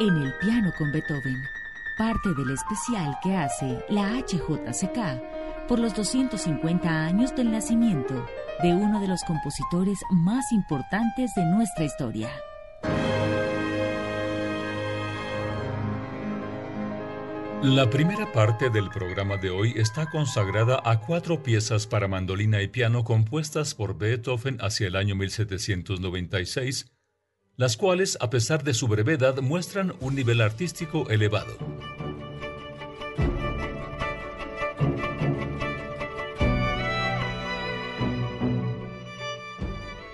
En el piano con Beethoven, parte del especial que hace la HJCK por los 250 años del nacimiento de uno de los compositores más importantes de nuestra historia. La primera parte del programa de hoy está consagrada a cuatro piezas para mandolina y piano compuestas por Beethoven hacia el año 1796, las cuales, a pesar de su brevedad, muestran un nivel artístico elevado.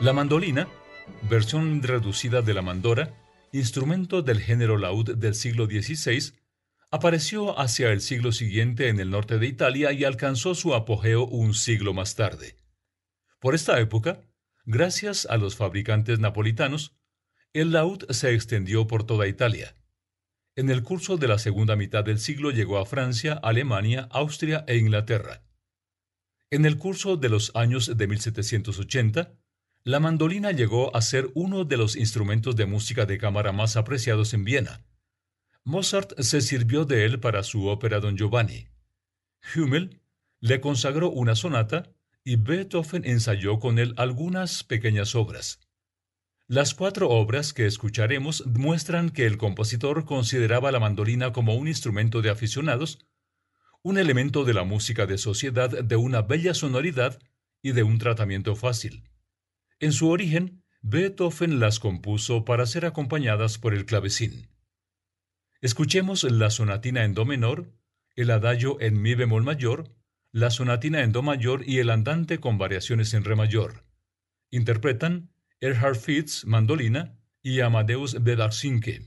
La mandolina, versión reducida de la mandora, instrumento del género laúd del siglo XVI, apareció hacia el siglo siguiente en el norte de Italia y alcanzó su apogeo un siglo más tarde. Por esta época, gracias a los fabricantes napolitanos, el laúd se extendió por toda Italia. En el curso de la segunda mitad del siglo llegó a Francia, Alemania, Austria e Inglaterra. En el curso de los años de 1780, la mandolina llegó a ser uno de los instrumentos de música de cámara más apreciados en Viena. Mozart se sirvió de él para su ópera Don Giovanni. Hummel le consagró una sonata y Beethoven ensayó con él algunas pequeñas obras. Las cuatro obras que escucharemos muestran que el compositor consideraba la mandolina como un instrumento de aficionados, un elemento de la música de sociedad de una bella sonoridad y de un tratamiento fácil. En su origen, Beethoven las compuso para ser acompañadas por el clavecín. Escuchemos la sonatina en Do menor, el adagio en Mi bemol mayor, la sonatina en Do mayor y el andante con variaciones en Re mayor. Interpretan Erhard Fitz, mandolina, y Amadeus Bedarsinke.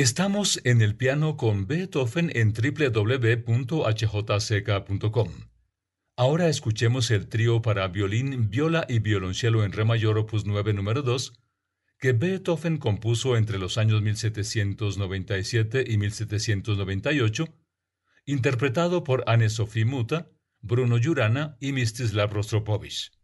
Estamos en el piano con Beethoven en www.hjck.com. Ahora escuchemos el trío para violín, viola y violonchelo en re mayor opus 9 número 2 que Beethoven compuso entre los años 1797 y 1798, interpretado por Anne-Sophie Muta, Bruno Jurana y Mstislav Rostropovich.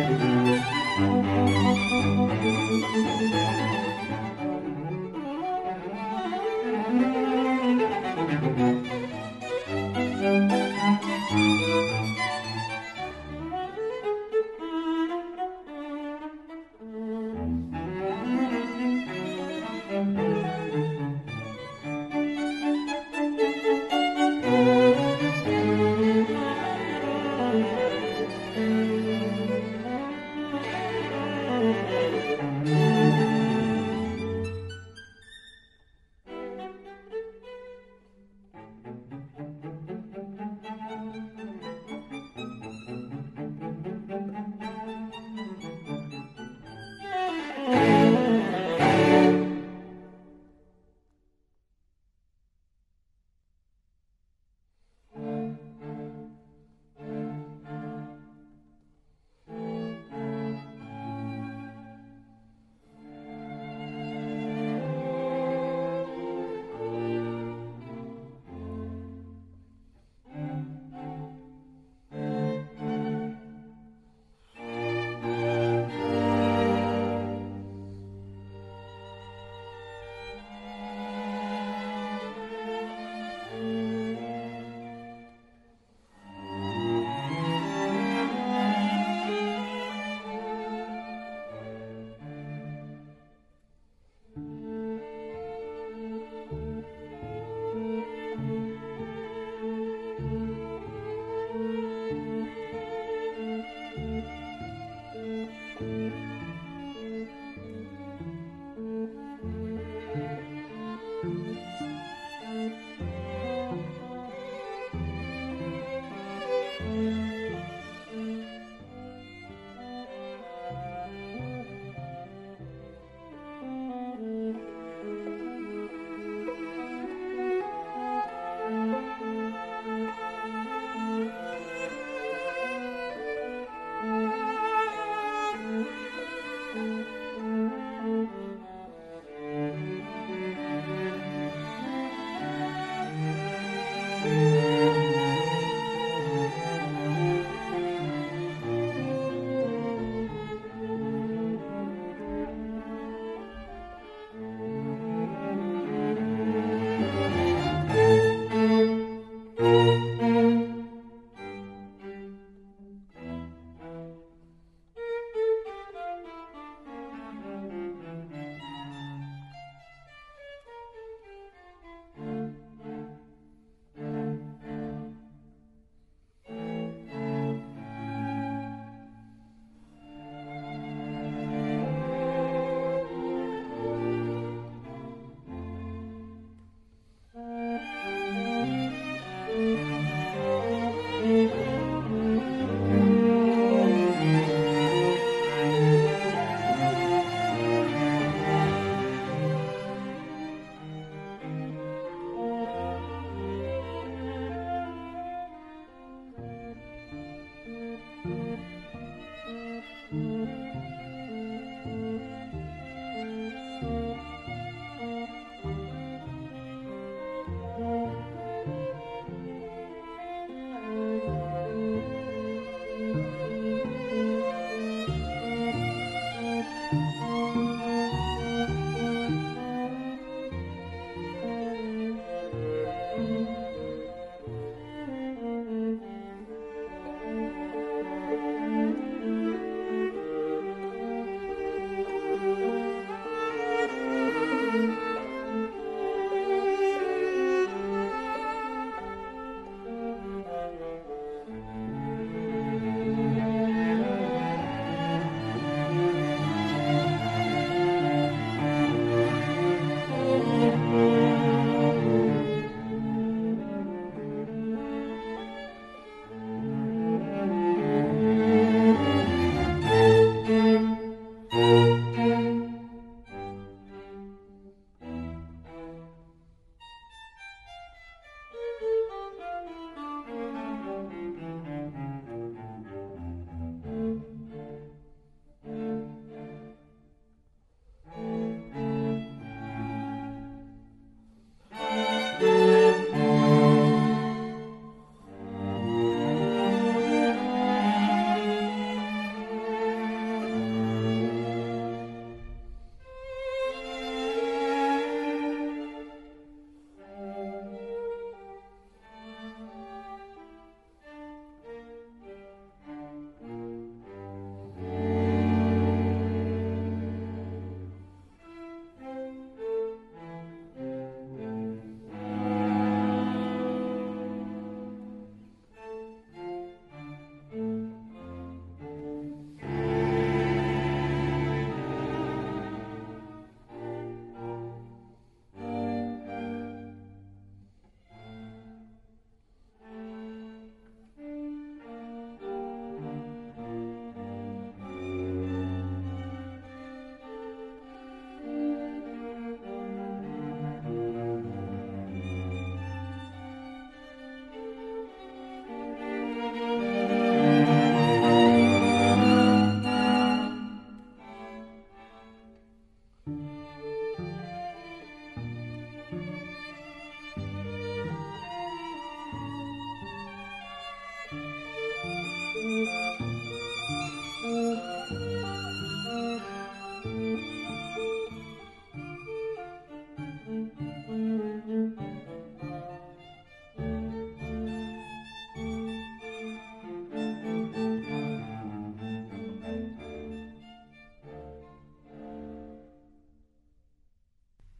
Thank you.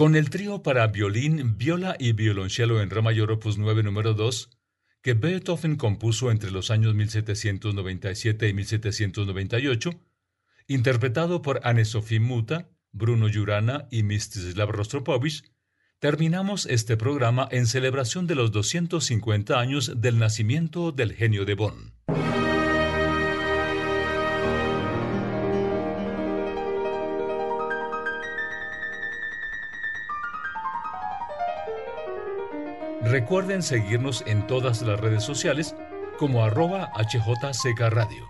Con el trío para violín, viola y violonchelo en Re mayor opus 9 número 2, que Beethoven compuso entre los años 1797 y 1798, interpretado por Anne-Sophie Muta, Bruno Jurana y Mstislav Rostropovich, terminamos este programa en celebración de los 250 años del nacimiento del genio de Bonn. Recuerden seguirnos en todas las redes sociales como arroba HJCK Radio.